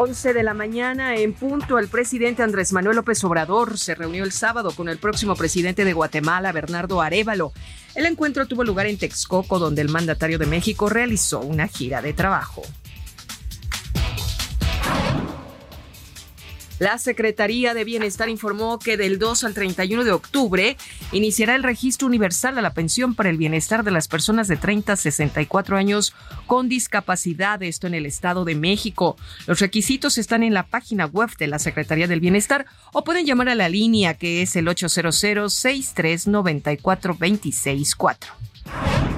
11 de la mañana en punto, el presidente Andrés Manuel López Obrador se reunió el sábado con el próximo presidente de Guatemala, Bernardo Arevalo. El encuentro tuvo lugar en Texcoco, donde el mandatario de México realizó una gira de trabajo. La Secretaría de Bienestar informó que del 2 al 31 de octubre iniciará el registro universal a la pensión para el bienestar de las personas de 30 a 64 años con discapacidad, esto en el Estado de México. Los requisitos están en la página web de la Secretaría del Bienestar o pueden llamar a la línea que es el 800 6394 264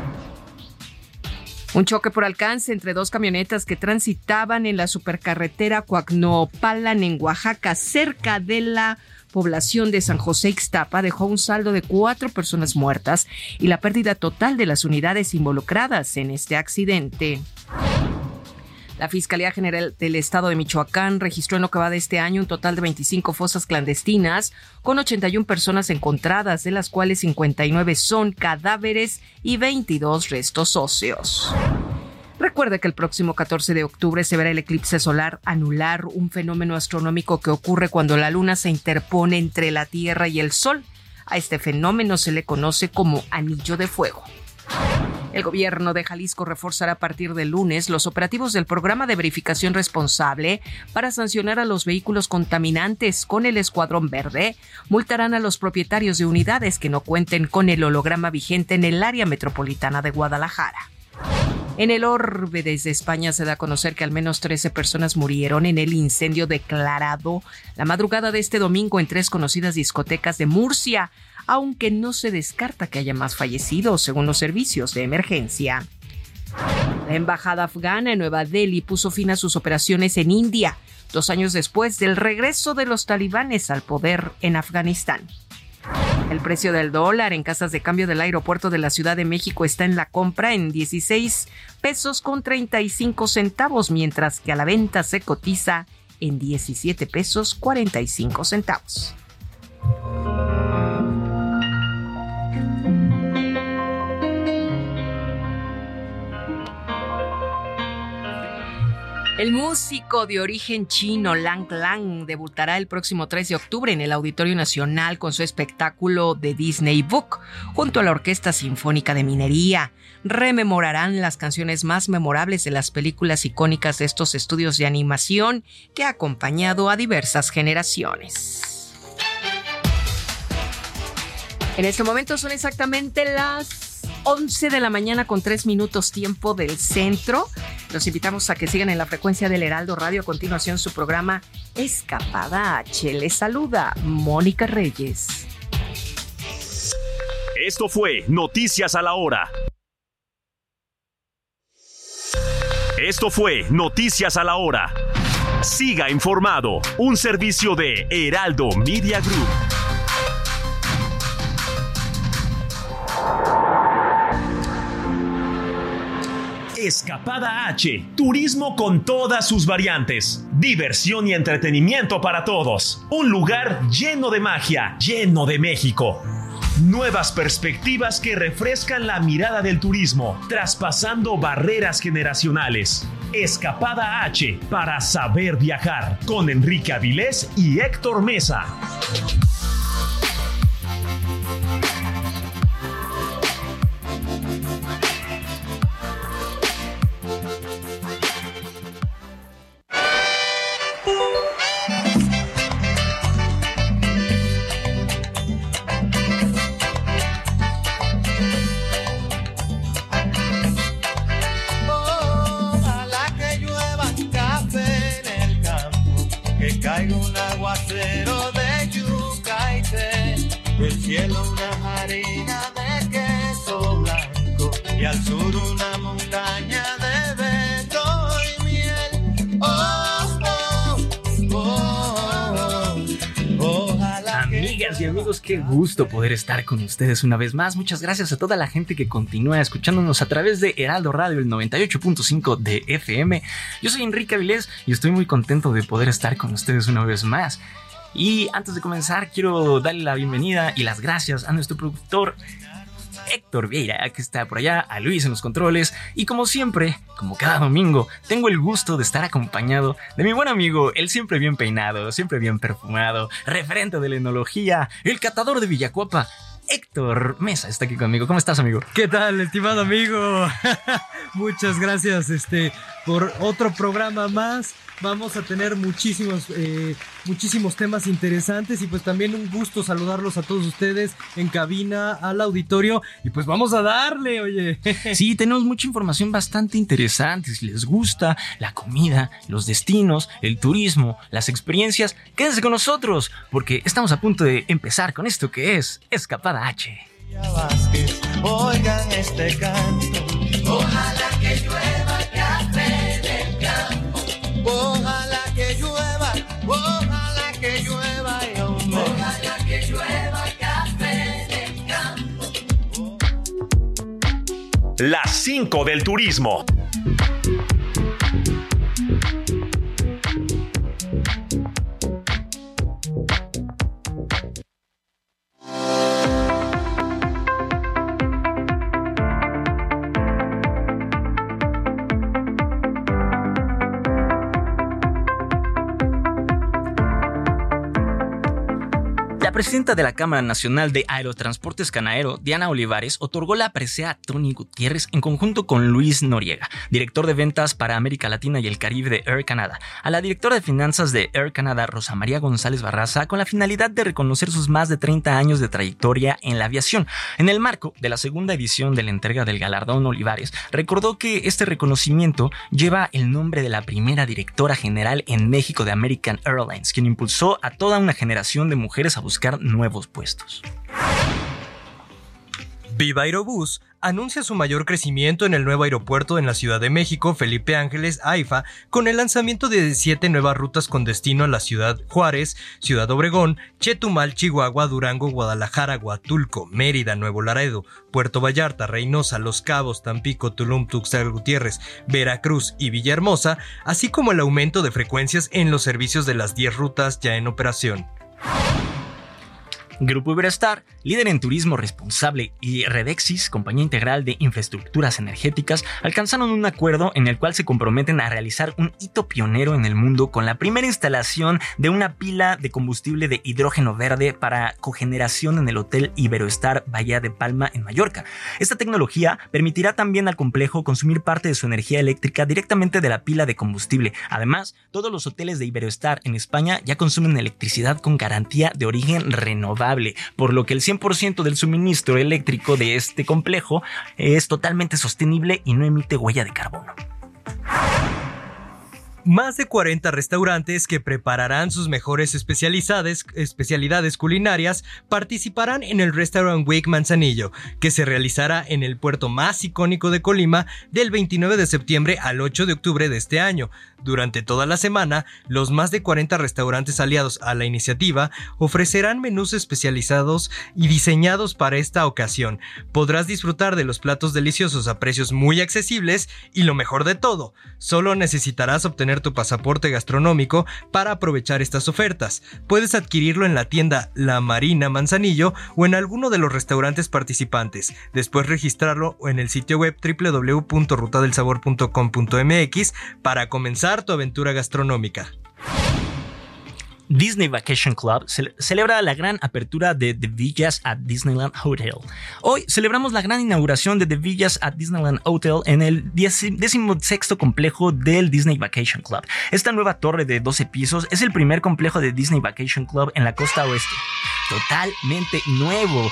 un choque por alcance entre dos camionetas que transitaban en la supercarretera Coacnopalan en Oaxaca, cerca de la población de San José Ixtapa dejó un saldo de cuatro personas muertas y la pérdida total de las unidades involucradas en este accidente. La Fiscalía General del Estado de Michoacán registró en lo que va de este año un total de 25 fosas clandestinas con 81 personas encontradas, de las cuales 59 son cadáveres y 22 restos óseos. Recuerde que el próximo 14 de octubre se verá el eclipse solar anular, un fenómeno astronómico que ocurre cuando la luna se interpone entre la Tierra y el Sol. A este fenómeno se le conoce como anillo de fuego. El gobierno de Jalisco reforzará a partir del lunes los operativos del programa de verificación responsable para sancionar a los vehículos contaminantes con el escuadrón verde. Multarán a los propietarios de unidades que no cuenten con el holograma vigente en el área metropolitana de Guadalajara. En el orbe desde España se da a conocer que al menos 13 personas murieron en el incendio declarado la madrugada de este domingo en tres conocidas discotecas de Murcia aunque no se descarta que haya más fallecidos según los servicios de emergencia. La embajada afgana en Nueva Delhi puso fin a sus operaciones en India, dos años después del regreso de los talibanes al poder en Afganistán. El precio del dólar en casas de cambio del aeropuerto de la Ciudad de México está en la compra en 16 pesos con 35 centavos, mientras que a la venta se cotiza en 17 pesos 45 centavos. El músico de origen chino Lang Lang debutará el próximo 3 de octubre en el Auditorio Nacional con su espectáculo de Disney Book junto a la Orquesta Sinfónica de Minería. Rememorarán las canciones más memorables de las películas icónicas de estos estudios de animación que ha acompañado a diversas generaciones. En este momento son exactamente las 11 de la mañana con 3 minutos tiempo del centro. Los invitamos a que sigan en la frecuencia del Heraldo Radio. A continuación su programa Escapada H. Les saluda Mónica Reyes. Esto fue Noticias a la Hora. Esto fue Noticias a la Hora. Siga informado, un servicio de Heraldo Media Group. Escapada H, turismo con todas sus variantes, diversión y entretenimiento para todos, un lugar lleno de magia, lleno de México. Nuevas perspectivas que refrescan la mirada del turismo, traspasando barreras generacionales. Escapada H para saber viajar con Enrique Avilés y Héctor Mesa. Gusto poder estar con ustedes una vez más. Muchas gracias a toda la gente que continúa escuchándonos a través de Heraldo Radio, el 98.5 de FM. Yo soy Enrique Avilés y estoy muy contento de poder estar con ustedes una vez más. Y antes de comenzar, quiero darle la bienvenida y las gracias a nuestro productor Héctor Vieira, que está por allá, a Luis en los controles, y como siempre, como cada domingo, tengo el gusto de estar acompañado de mi buen amigo, el siempre bien peinado, siempre bien perfumado, referente de la enología, el catador de Villacuapa, Héctor Mesa está aquí conmigo. ¿Cómo estás, amigo? ¿Qué tal, estimado amigo? Muchas gracias este, por otro programa más. Vamos a tener muchísimos, eh, muchísimos temas interesantes y pues también un gusto saludarlos a todos ustedes en cabina, al auditorio y pues vamos a darle, oye. Sí, tenemos mucha información bastante interesante. Si les gusta la comida, los destinos, el turismo, las experiencias, quédense con nosotros porque estamos a punto de empezar con esto que es Escapada H. Vázquez, oigan este canto. Ojalá que llueva Las 5 del turismo. Presidenta de la Cámara Nacional de Aerotransportes Canaero, Diana Olivares, otorgó la presea a Tony Gutiérrez en conjunto con Luis Noriega, director de ventas para América Latina y el Caribe de Air Canada, a la directora de finanzas de Air Canada, Rosa María González Barraza, con la finalidad de reconocer sus más de 30 años de trayectoria en la aviación. En el marco de la segunda edición de la entrega del galardón Olivares, recordó que este reconocimiento lleva el nombre de la primera directora general en México de American Airlines, quien impulsó a toda una generación de mujeres a buscar nuevos puestos. Viva Aerobús anuncia su mayor crecimiento en el nuevo aeropuerto en la Ciudad de México, Felipe Ángeles, AIFA, con el lanzamiento de siete nuevas rutas con destino a la Ciudad Juárez, Ciudad Obregón, Chetumal, Chihuahua, Durango, Guadalajara, Huatulco, Mérida, Nuevo Laredo, Puerto Vallarta, Reynosa, Los Cabos, Tampico, Tulum, Tuxtla Gutiérrez, Veracruz y Villahermosa, así como el aumento de frecuencias en los servicios de las 10 rutas ya en operación. Grupo Iberostar, líder en turismo responsable, y Redexis, compañía integral de infraestructuras energéticas, alcanzaron un acuerdo en el cual se comprometen a realizar un hito pionero en el mundo con la primera instalación de una pila de combustible de hidrógeno verde para cogeneración en el Hotel Iberostar Bahía de Palma en Mallorca. Esta tecnología permitirá también al complejo consumir parte de su energía eléctrica directamente de la pila de combustible. Además, todos los hoteles de Iberostar en España ya consumen electricidad con garantía de origen renovable por lo que el 100% del suministro eléctrico de este complejo es totalmente sostenible y no emite huella de carbono. Más de 40 restaurantes que prepararán sus mejores especialidades, culinarias participarán en el Restaurant Week Manzanillo, que se realizará en el puerto más icónico de Colima del 29 de septiembre al 8 de octubre de este año. Durante toda la semana, los más de 40 restaurantes aliados a la iniciativa ofrecerán menús especializados y diseñados para esta ocasión. Podrás disfrutar de los platos deliciosos a precios muy accesibles y lo mejor de todo, solo necesitarás obtener tu pasaporte gastronómico para aprovechar estas ofertas. Puedes adquirirlo en la tienda La Marina Manzanillo o en alguno de los restaurantes participantes. Después registrarlo en el sitio web www.rutadelsabor.com.mx para comenzar tu aventura gastronómica. Disney Vacation Club ce celebra la gran apertura de The Villas at Disneyland Hotel. Hoy celebramos la gran inauguración de The Villas at Disneyland Hotel en el 16 complejo del Disney Vacation Club. Esta nueva torre de 12 pisos es el primer complejo de Disney Vacation Club en la costa oeste. Totalmente nuevo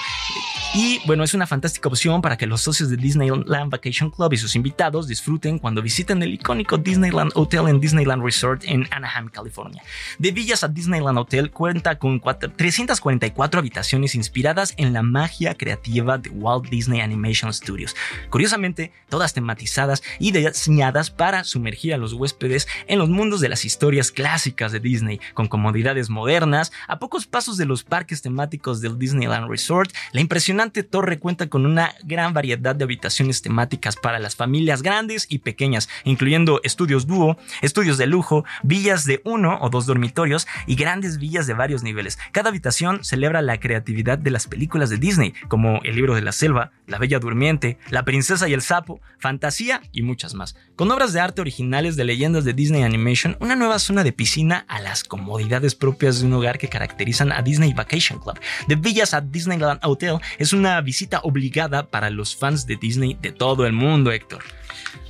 Y bueno, es una fantástica opción para que los socios de Disneyland Vacation Club y sus invitados disfruten cuando visiten el icónico Disneyland Hotel en Disneyland Resort en Anaheim, California. De Villas a Disneyland Hotel cuenta con cuatro- 344 habitaciones inspiradas en la magia creativa de Walt Disney Animation Studios. Curiosamente, todas tematizadas y diseñadas para sumergir a los huéspedes en los mundos de las historias clásicas de Disney, con comodidades modernas, a pocos pasos de los parques del Disneyland Resort. La impresionante torre cuenta con una gran variedad de habitaciones temáticas para las familias grandes y pequeñas, incluyendo estudios dúo, estudios de lujo, villas de uno o dos dormitorios y grandes villas de varios niveles. Cada habitación celebra la creatividad de las películas de Disney, como El libro de la selva, La Bella Durmiente, La Princesa y el Sapo, Fantasía y muchas más. Con obras de arte originales de leyendas de Disney Animation, una nueva zona de piscina a las comodidades propias de un hogar que caracterizan a Disney Vacation Club. De Villas a Disneyland Hotel es una visita obligada para los fans de Disney de todo el mundo, Héctor.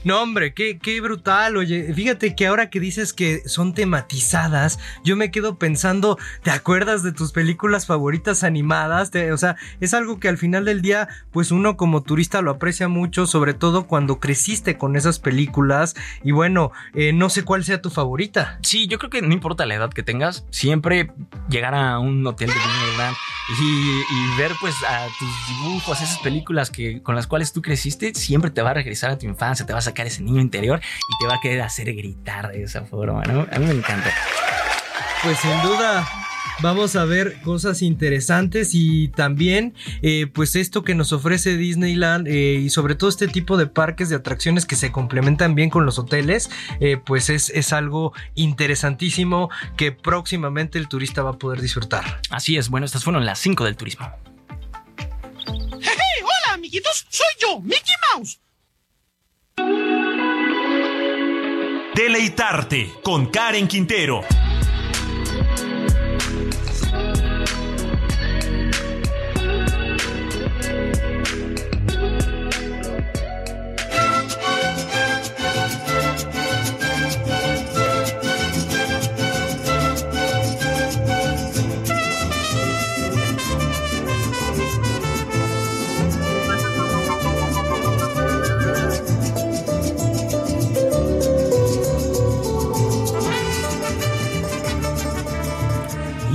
No, hombre, qué, qué brutal. Oye, fíjate que ahora que dices que son tematizadas, yo me quedo pensando, ¿te acuerdas de tus películas favoritas animadas? O sea, es algo que al final del día, pues uno como turista lo aprecia mucho, sobre todo cuando creciste con esas películas. Y bueno, eh, no sé cuál sea tu favorita. Sí, yo creo que no importa la edad que tengas, siempre llegar a un hotel de Disneyland y, ver pues a tus dibujos, esas películas que, con las cuales tú creciste, siempre te va a regresar a tu infancia, te va a sacar ese niño interior y te va a querer hacer gritar de esa forma, ¿no? A mí me encanta. Pues sin duda. Vamos a ver cosas interesantes y también eh, pues esto que nos ofrece Disneyland eh, y sobre todo este tipo de parques de atracciones que se complementan bien con los hoteles eh, pues es, es algo interesantísimo que próximamente el turista va a poder disfrutar. Así es, bueno, estas fueron las 5 del turismo. ¡Hey! ¡Hola, amiguitos! ¡Soy yo, Mickey Mouse! Deleitarte con Karen Quintero.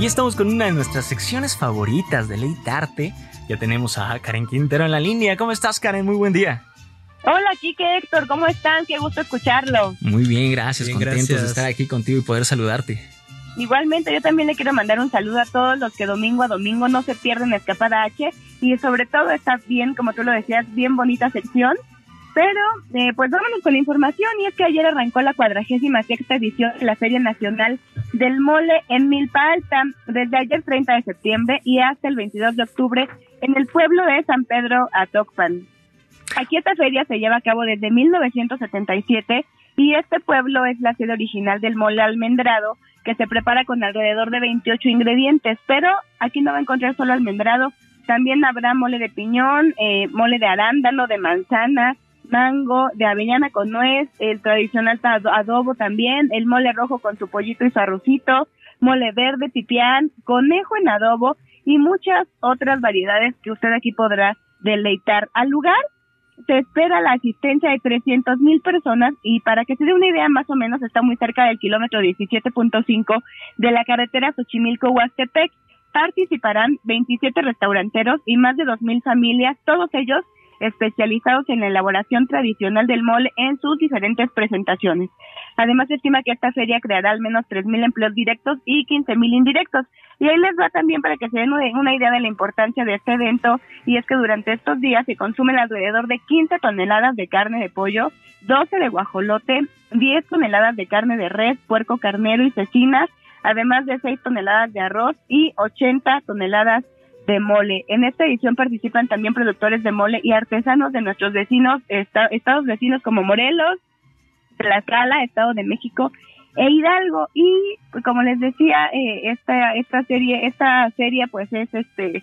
Y estamos con una de nuestras secciones favoritas de Leitarte. Ya tenemos a Karen Quintero en la línea. ¿Cómo estás, Karen? Muy buen día. Hola, Kike Héctor, ¿cómo están? Qué gusto escucharlo. Muy bien, gracias. Bien, Contentos de gracias. estar aquí contigo y poder saludarte. Igualmente, yo también le quiero mandar un saludo a todos los que domingo a domingo no se pierden Escapada H y sobre todo está bien, como tú lo decías, bien bonita sección. Pero, eh, pues vámonos con la información y es que ayer arrancó la cuadragésima sexta edición de la Feria Nacional del Mole en Milpa Alta, desde ayer 30 de septiembre y hasta el 22 de octubre en el pueblo de San Pedro Atocpan. Aquí esta feria se lleva a cabo desde 1977 y este pueblo es la sede original del mole almendrado que se prepara con alrededor de 28 ingredientes, pero aquí no va a encontrar solo almendrado, también habrá mole de piñón, eh, mole de arándano, de manzana, mango, de avellana con nuez, el tradicional ado- adobo también, el mole rojo con su pollito y su arrocito, mole verde, pipián, conejo en adobo y muchas otras variedades que usted aquí podrá deleitar. Al lugar se espera la asistencia de 300 mil personas y para que se dé una idea más o menos está muy cerca del kilómetro 17.5 de la carretera Xochimilco-Huastepec. Participarán 27 restauranteros y más de 2 mil familias, todos ellos especializados en la elaboración tradicional del mole en sus diferentes presentaciones. Además, se estima que esta feria creará al menos 3.000 empleos directos y 15.000 indirectos. Y ahí les va también para que se den una idea de la importancia de este evento, y es que durante estos días se consumen alrededor de 15 toneladas de carne de pollo, 12 de guajolote, 10 toneladas de carne de res, puerco carnero y cecinas, además de 6 toneladas de arroz y 80 toneladas de mole. En esta edición participan también productores de mole y artesanos de nuestros vecinos, esta- estados vecinos como Morelos, Tlaxcala, Estado de México e Hidalgo. Y pues, como les decía, eh, esta esta serie esta serie pues es este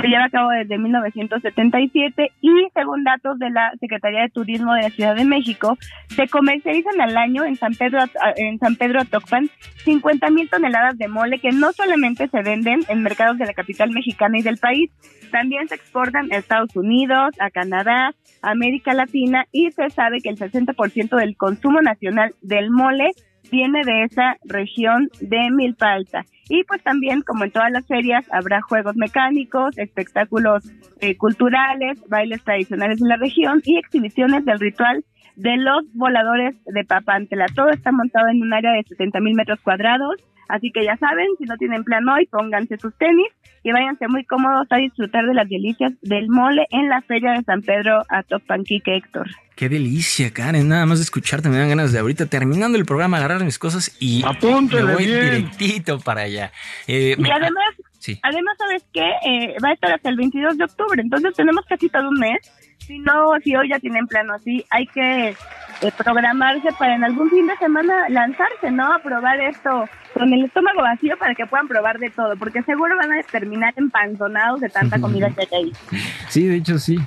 se lleva a cabo desde 1977 y según datos de la Secretaría de Turismo de la Ciudad de México, se comercializan al año en San Pedro en San Pedro Atocpan 50 mil toneladas de mole que no solamente se venden en mercados de la capital mexicana y del país, también se exportan a Estados Unidos, a Canadá, a América Latina y se sabe que el 60% del consumo nacional del mole viene de esa región de Milpa Alta. Y pues también, como en todas las ferias, habrá juegos mecánicos, espectáculos eh, culturales, bailes tradicionales de la región y exhibiciones del ritual de los voladores de Papantla. Todo está montado en un área de 70 mil metros cuadrados. Así que ya saben, si no tienen plan hoy, pónganse sus tenis y váyanse muy cómodos a disfrutar de las delicias del mole en la Feria de San Pedro a Topanquique, Héctor. Qué delicia, Karen. Nada más de escucharte me dan ganas de ahorita, terminando el programa, agarrar mis cosas y Apúntele me voy bien. directito para allá. Eh, Y me- además, Sí. además ¿sabes qué? Eh, va a estar hasta el 22 de octubre, entonces tenemos casi todo un mes. Si no, si hoy ya tienen plano así, hay que eh, programarse para en algún fin de semana lanzarse, ¿no? A probar esto con el estómago vacío para que puedan probar de todo, porque seguro van a terminar empanzonados de tanta comida que hay. Sí, de hecho sí.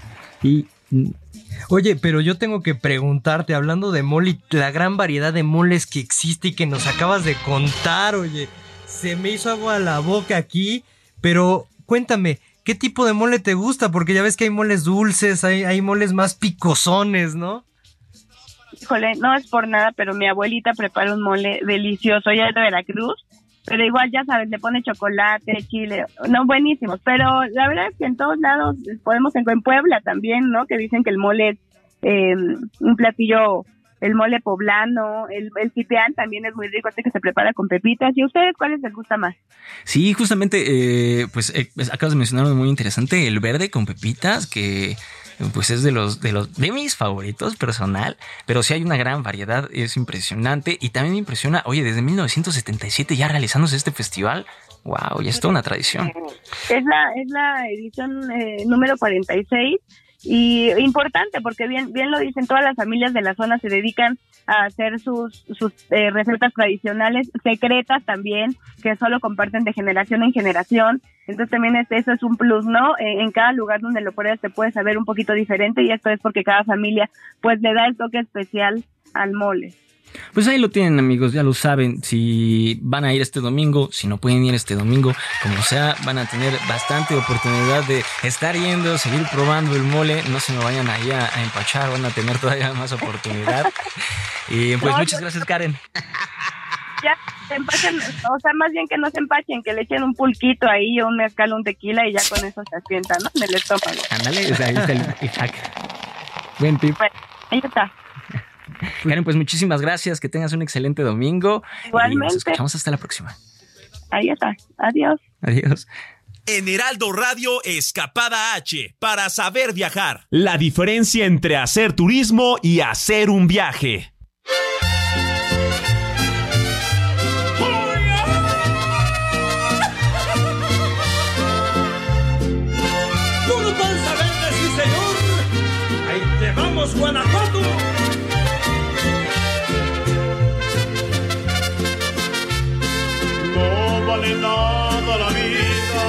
Y Oye, pero yo tengo que preguntarte, hablando de mole, la gran variedad de moles que existe y que nos acabas de contar, oye, se me hizo agua a la boca aquí, pero cuéntame, ¿qué tipo de mole te gusta? Porque ya ves que hay moles dulces, hay, hay moles más picosones, ¿no? Híjole, no es por nada, pero mi abuelita prepara un mole delicioso, ella es de Veracruz, pero igual ya sabes, le pone chocolate, chile, no, buenísimos, pero la verdad es que en todos lados podemos, en, Puebla también, ¿no? Que dicen que el mole es eh, un platillo, el mole poblano, el, el pipián también es muy rico, este que se prepara con pepitas, ¿y a ustedes cuáles les gusta más? Sí, justamente, eh, pues eh, pues, acabas de mencionar muy interesante, el verde con pepitas, que pues es de los de los de mis favoritos personal, pero sí hay una gran variedad, es impresionante y también me impresiona, oye, desde 1977 ya realizándose este festival, wow, ya es toda una tradición. Es la, es la edición eh, número 46 y importante porque bien, bien lo dicen, todas las familias de la zona se dedican a hacer sus, sus eh, recetas tradicionales, secretas también, que solo comparten de generación en generación. Entonces también es, eso es un plus, ¿no? Eh, en cada lugar donde lo pruebas te puedes saber un poquito diferente y esto es porque cada familia pues le da el toque especial al mole. Pues ahí lo tienen amigos, ya lo saben, si van a ir este domingo, si no pueden ir este domingo, como sea, van a tener bastante oportunidad de estar yendo, seguir probando el mole, no se me vayan ahí a, a empachar, van a tener todavía más oportunidad. Y pues No, muchas gracias Karen. Ya, se empachen, o sea, más bien que no se empachen, que le echen un pulquito ahí o un mezcal, un tequila y ya con eso se asientan, ¿no? En el estómago. Ándale, o sea, ahí está el, el hack. Buen tip. Bueno, ahí está. Karen, pues muchísimas gracias, que tengas un excelente domingo. Y Igualmente. nos escuchamos hasta la próxima. Ahí está. Adiós. Adiós. En Heraldo Radio, Escapada H, para saber viajar. La diferencia entre hacer turismo y hacer un viaje. Tú nada la vida,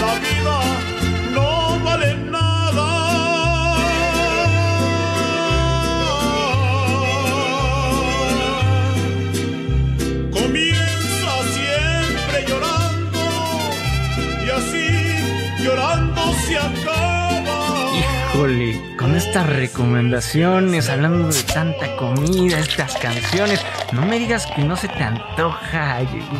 la vida no vale nada. Comienza siempre llorando y así llorando se acaba. Híjole, con estas recomendaciones, hablando de tanta comida, estas canciones, no me digas que no se te antoja,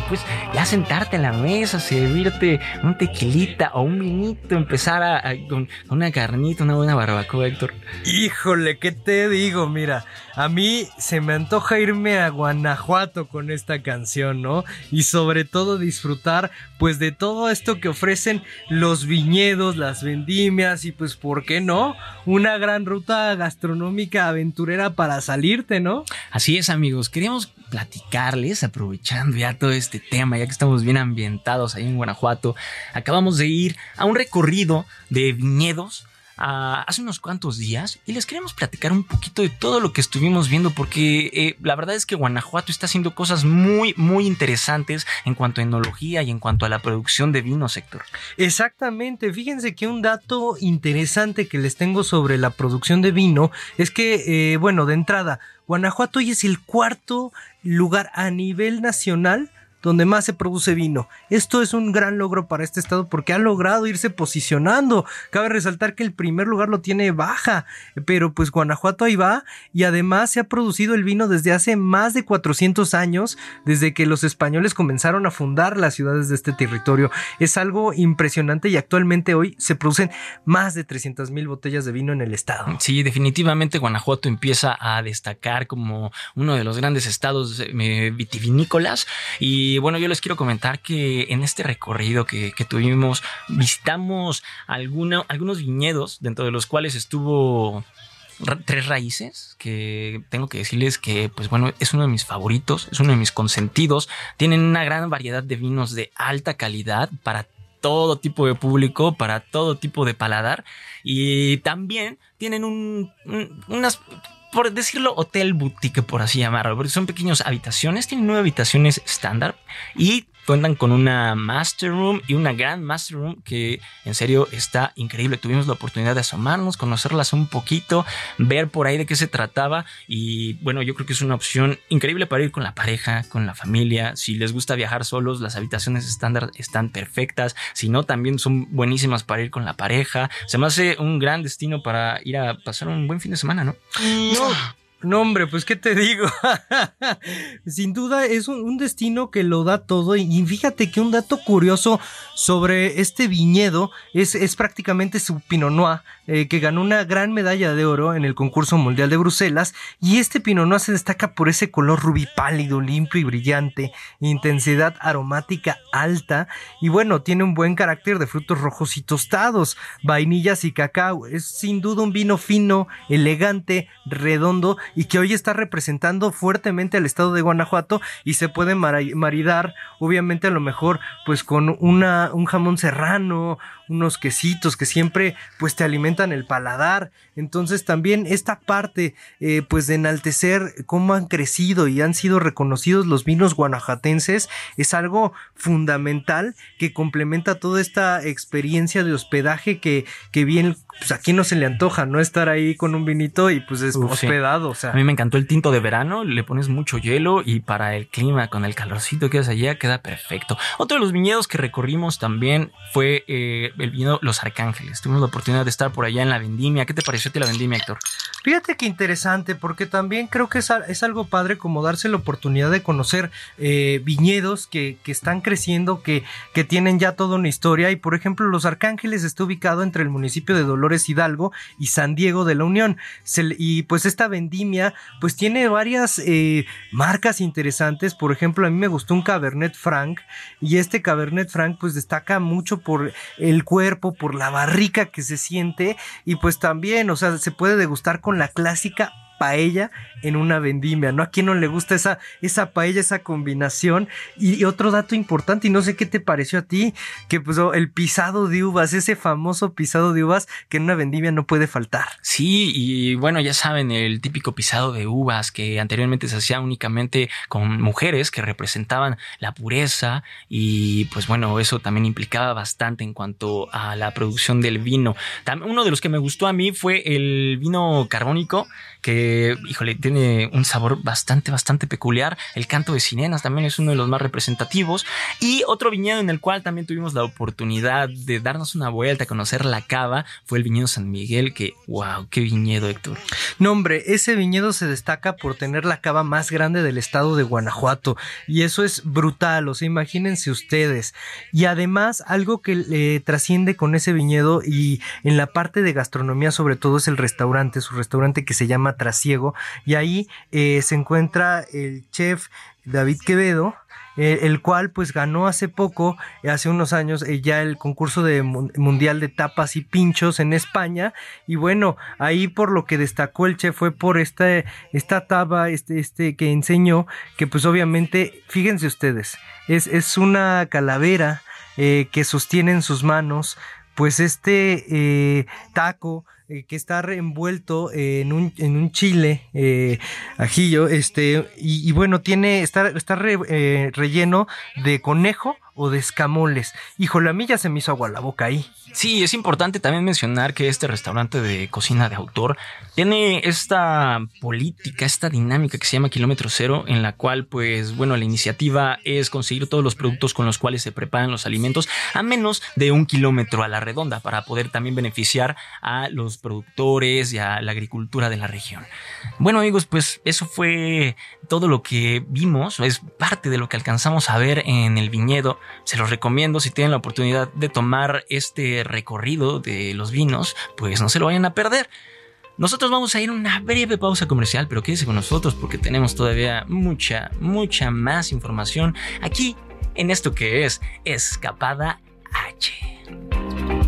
pues ya sentarte a la mesa, servirte un tequilita o un vinito, empezar a, a- con una carnita, una buena barbacoa, Héctor. Híjole, ¿qué te digo? Mira, a mí se me antoja irme a Guanajuato con esta canción, ¿no? Y sobre todo disfrutar, pues, de todo esto que ofrecen los viñedos, las vendimias y, pues, ¿por qué no? Una gran ruta gastronómica aventurera para salirte, ¿no? Así es, amigos. Queríamos platicarles, aprovechando ya todo este tema, ya que estamos bien ambientados ahí en Guanajuato. Acabamos de ir a un recorrido de viñedos hace unos cuantos días y les queremos platicar un poquito de todo lo que estuvimos viendo porque eh, la verdad es que Guanajuato está haciendo cosas muy, muy interesantes en cuanto a enología y en cuanto a la producción de vino, sector. Exactamente, fíjense que un dato interesante que les tengo sobre la producción de vino es que, eh, bueno, de entrada, Guanajuato hoy es el cuarto lugar a nivel nacional donde más se produce vino. Esto es un gran logro para este estado porque ha logrado irse posicionando. Cabe resaltar que el primer lugar lo tiene baja, pero pues Guanajuato ahí va y además se ha producido el vino desde hace más de 400 años, desde que los españoles comenzaron a fundar las ciudades de este territorio. Es algo impresionante y actualmente hoy se producen más de 300 mil botellas de vino en el estado. Sí, definitivamente Guanajuato empieza a destacar como uno de los grandes estados eh, vitivinícolas y bueno, yo les quiero comentar que en este recorrido que, tuvimos visitamos algunos viñedos dentro de los cuales estuvo tres raíces que tengo que decirles que pues bueno es uno de mis favoritos es uno de mis consentidos. Tienen una gran variedad de vinos de alta calidad para todo tipo de público para todo tipo de paladar. Y también tienen un- unas por decirlo hotel boutique por así llamarlo porque son pequeñas habitaciones tienen nueve habitaciones estándar y cuentan con una master room y una gran master room que en serio está increíble. Tuvimos la oportunidad de asomarnos, conocerlas un poquito, ver por ahí de qué se trataba y bueno, yo creo que es una opción increíble para ir con la pareja, con la familia. Si les gusta viajar solos, las habitaciones estándar están perfectas. Si no, también son buenísimas para ir con la pareja. Se me hace un gran destino para ir a pasar un buen fin de semana, ¿no? No, no, hombre, pues qué te digo. Sin duda es un, destino que lo da todo. Y fíjate que un dato curioso sobre este viñedo es, es prácticamente su Pinot Noir, eh, que ganó una gran medalla de oro en el concurso mundial de Bruselas. Y este Pinot Noir se destaca por ese color rubí pálido, limpio y brillante, intensidad aromática alta. Y bueno, tiene un buen carácter de frutos rojos y tostados, vainillas y cacao. Es sin duda un vino fino, elegante, redondo y que hoy está representando fuertemente al estado de Guanajuato y se puede maridar, obviamente a lo mejor, pues con una, un jamón serrano, unos quesitos que siempre pues te alimentan el paladar. Entonces también esta parte eh, pues de enaltecer cómo han crecido y han sido reconocidos los vinos guanajuatenses es algo fundamental que complementa toda esta experiencia de hospedaje que, que bien pues a quién no se le antoja no estar ahí con un vinito y pues es Uf, sí. hospedado, o sea. A mí me encantó el tinto de verano, le pones mucho hielo y para el clima, con el calorcito que hace allá, queda perfecto. Otro de los viñedos que recorrimos también fue eh, el viñedo Los Arcángeles. Tuvimos la oportunidad de estar por allá en la vendimia. ¿Qué te pareció a ti la vendimia, Héctor? Fíjate que interesante, porque también creo que es, es algo padre como darse la oportunidad de conocer eh, viñedos que, que están creciendo, que, que tienen ya toda una historia. Y por ejemplo, Los Arcángeles está ubicado entre el municipio de Dolores Hidalgo y San Diego de la Unión. Y pues esta vendimia, pues tiene varias eh, marcas interesantes. Por ejemplo, a mí me gustó un Cabernet Franc. Y este Cabernet Franc, pues destaca mucho por el cuerpo, por la barrica que se siente. Y pues también, o sea, se puede degustar con la clásica paella en una vendimia, ¿no? A quién no le gusta esa, esa paella, esa combinación. Y, otro dato importante, y no sé qué te pareció a ti, que pues oh, el pisado de uvas, ese famoso pisado de uvas que en una vendimia no puede faltar. Sí, y bueno, ya saben, el típico pisado de uvas que anteriormente se hacía únicamente con mujeres que representaban la pureza y pues bueno, eso también implicaba bastante en cuanto a la producción del vino. Uno de los que me gustó a mí fue el vino carbónico, que, híjole, tiene un sabor bastante, bastante peculiar. El canto de sirenas también es uno de los más representativos. Y otro viñedo en el cual también tuvimos la oportunidad de darnos una vuelta, conocer la cava, fue el viñedo San Miguel, que, wow, qué viñedo, Héctor. No, hombre, ese viñedo se destaca por tener la cava más grande del estado de Guanajuato. Y eso es brutal, o sea, imagínense ustedes. Y además, algo que eh, trasciende con ese viñedo y en la parte de gastronomía, sobre todo, es el restaurante, su restaurante que se llama Trasiego. Y ahí eh, se encuentra el chef David Quevedo. eh, el cual pues ganó hace poco, eh, hace unos años, ya el concurso de mun- mundial de tapas y pinchos en España y bueno, ahí por lo que destacó el chef fue por esta, esta taba este, este que enseñó, que pues obviamente, fíjense ustedes, es, es una calavera que sostiene en sus manos pues este taco eh, que está envuelto en un, en un chile eh, ajillo, este, y, y bueno, tiene, está, está re- eh, relleno de conejo o de escamoles. Híjole, a mí ya se me hizo agua la boca ahí. Sí, es importante también mencionar que este restaurante de cocina de autor tiene esta política, esta dinámica que se llama kilómetro cero, en la cual, pues, bueno, la iniciativa es conseguir todos los productos con los cuales se preparan los alimentos a menos de un kilómetro a la redonda para poder también beneficiar a los productores y a la agricultura de la región. Bueno, amigos, pues eso fue todo lo que vimos, es parte de lo que alcanzamos a ver en el viñedo. Se los recomiendo si tienen la oportunidad de tomar este recorrido de los vinos, pues no se lo vayan a perder. Nosotros vamos a ir a una breve pausa comercial, pero quédese con nosotros porque tenemos todavía mucha, mucha más información aquí en esto que es Escapada H.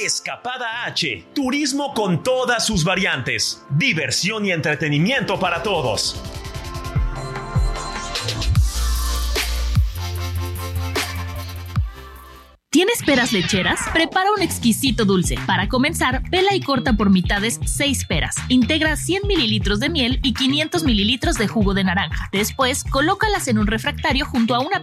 Escapada H, turismo con todas sus variantes, diversión y entretenimiento para todos. ¿Tienes peras lecheras? Prepara un exquisito dulce. Para comenzar, pela y corta por mitades 6 peras. Integra 100 mililitros de miel y 500 mililitros de jugo de naranja. Después, colócalas en un refractario junto a una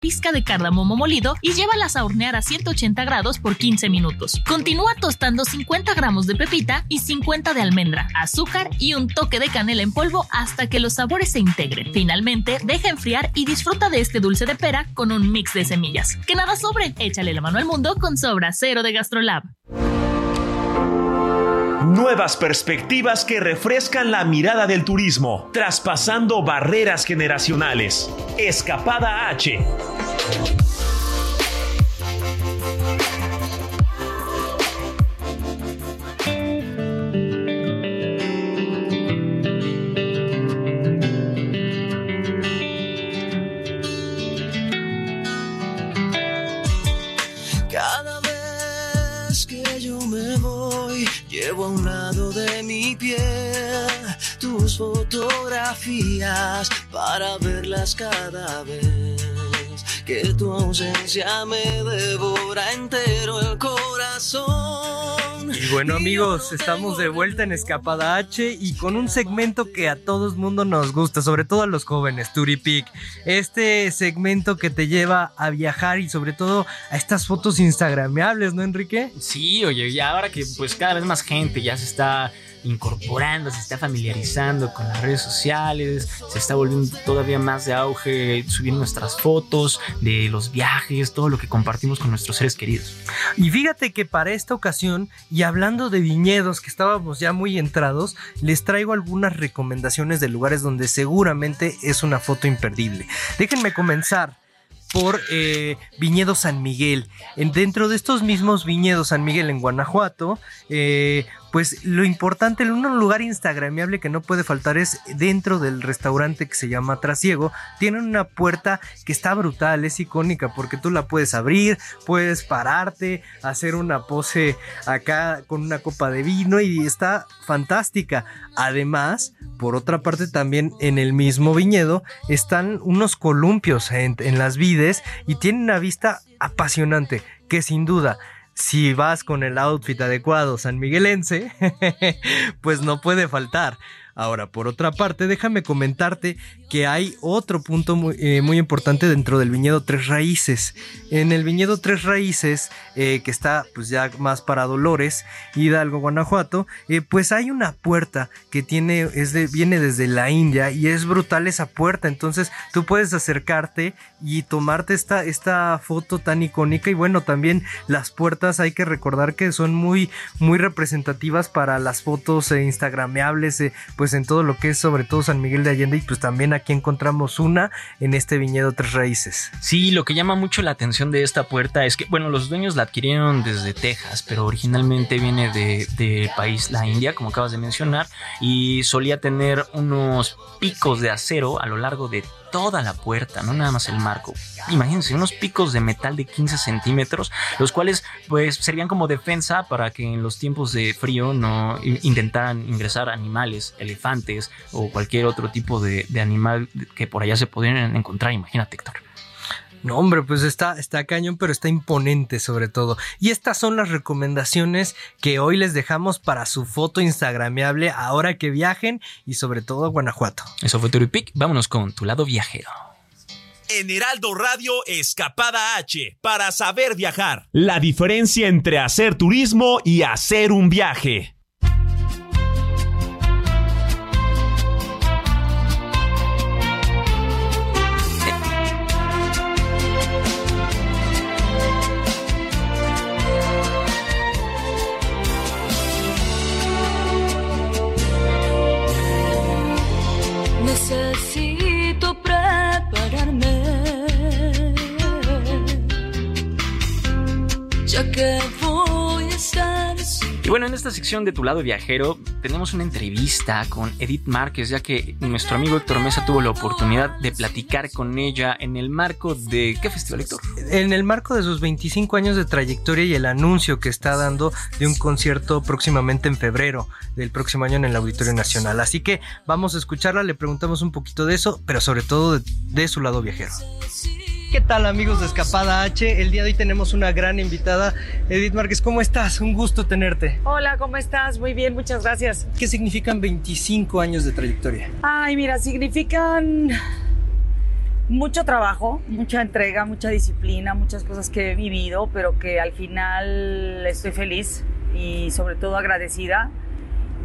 pizca de cardamomo molido y llévalas a hornear a 180 grados por 15 minutos. Continúa tostando 50 gramos de pepita y 50 de almendra, azúcar y un toque de canela en polvo hasta que los sabores se integren. Finalmente, deja enfriar y disfruta de este dulce de pera con un mix de semillas. Que nada sobre, échale la mano al mundo con Sobra Cero de Gastrolab. Nuevas perspectivas que refrescan la mirada del turismo, traspasando barreras generacionales. Escapada H. tus fotografías para verlas cada vez. Que tu ausencia me devora entero el corazón. Y bueno amigos, estamos de vuelta en Escapada H y con un segmento que a todo el mundo nos gusta, sobre todo a los jóvenes, Turipic. Este segmento que te lleva a viajar y sobre todo a estas fotos instagramables, ¿no Enrique? Sí, oye, y ahora que pues cada vez más gente ya se está incorporando, se está familiarizando con las redes sociales, se está volviendo todavía más de auge subir nuestras fotos de los viajes, todo lo que compartimos con nuestros seres queridos. Y fíjate que para esta ocasión, y hablando de viñedos que estábamos ya muy entrados, les traigo algunas recomendaciones de lugares donde seguramente es una foto imperdible. Déjenme comenzar por eh, Viñedo San Miguel. En, dentro de estos mismos viñedos San Miguel en Guanajuato, eh, pues lo importante, un lugar instagramiable que no puede faltar es dentro del restaurante que se llama Trasiego. Tienen una puerta que está brutal, es icónica porque tú la puedes abrir, puedes pararte, hacer una pose acá con una copa de vino y está fantástica. Además, por otra parte también en el mismo viñedo están unos columpios en, en las vides y tienen una vista apasionante que sin duda si vas con el outfit adecuado sanmiguelense, pues no puede faltar. Ahora, por otra parte, déjame comentarte que hay otro punto muy, eh, muy importante dentro del viñedo Tres Raíces. En el viñedo Tres Raíces, eh, que está pues ya más para Dolores, Hidalgo, Guanajuato, eh, pues hay una puerta que tiene, viene desde la India y es brutal esa puerta. Entonces tú puedes acercarte y tomarte esta, esta foto tan icónica y bueno, también las puertas hay que recordar que son muy, muy representativas para las fotos instagrameables, eh, pues en todo lo que es sobre todo San Miguel de Allende y pues también aquí encontramos una en este viñedo Tres Raíces. Sí, lo que llama mucho la atención de esta puerta es que, bueno, los dueños la adquirieron desde Texas, pero originalmente viene de, de país, la India, como acabas de mencionar, y solía tener unos picos de acero a lo largo de toda la puerta, no nada más el marco. Imagínense, unos picos de metal de 15 centímetros, los cuales pues servían como defensa para que en los tiempos de frío no intentaran ingresar animales, elefantes o cualquier otro tipo de, de animal que por allá se pudieran encontrar. Imagínate, Héctor. No, hombre, pues está, está cañón, pero está imponente sobre todo. Y estas son las recomendaciones que hoy les dejamos para su foto instagrameable ahora que viajen y sobre todo a Guanajuato. Eso fue Turipic. Vámonos con tu lado viajero. En Heraldo Radio, Escapada H, para saber viajar. La diferencia entre hacer turismo y hacer un viaje. Ya que voy a estar Y bueno, en esta sección de Tu lado viajero tenemos una entrevista con Edith Márquez, ya que nuestro amigo Héctor Mesa tuvo la oportunidad de platicar con ella en el marco de... ¿Qué festival, Héctor? En el marco de sus 25 años de trayectoria y el anuncio que está dando de un concierto próximamente en febrero del próximo año en el Auditorio Nacional. Así que vamos a escucharla, le preguntamos un poquito de eso, pero sobre todo de, de su lado viajero. ¿Qué tal amigos de Escapada H? El día de hoy tenemos una gran invitada, Edith Márquez. ¿Cómo estás? Un gusto tenerte. Hola, ¿cómo estás? Muy bien, muchas gracias. ¿Qué significan 25 años de trayectoria? Ay, mira, significan mucho trabajo, mucha entrega, mucha disciplina, muchas cosas que he vivido, pero que al final estoy feliz y sobre todo agradecida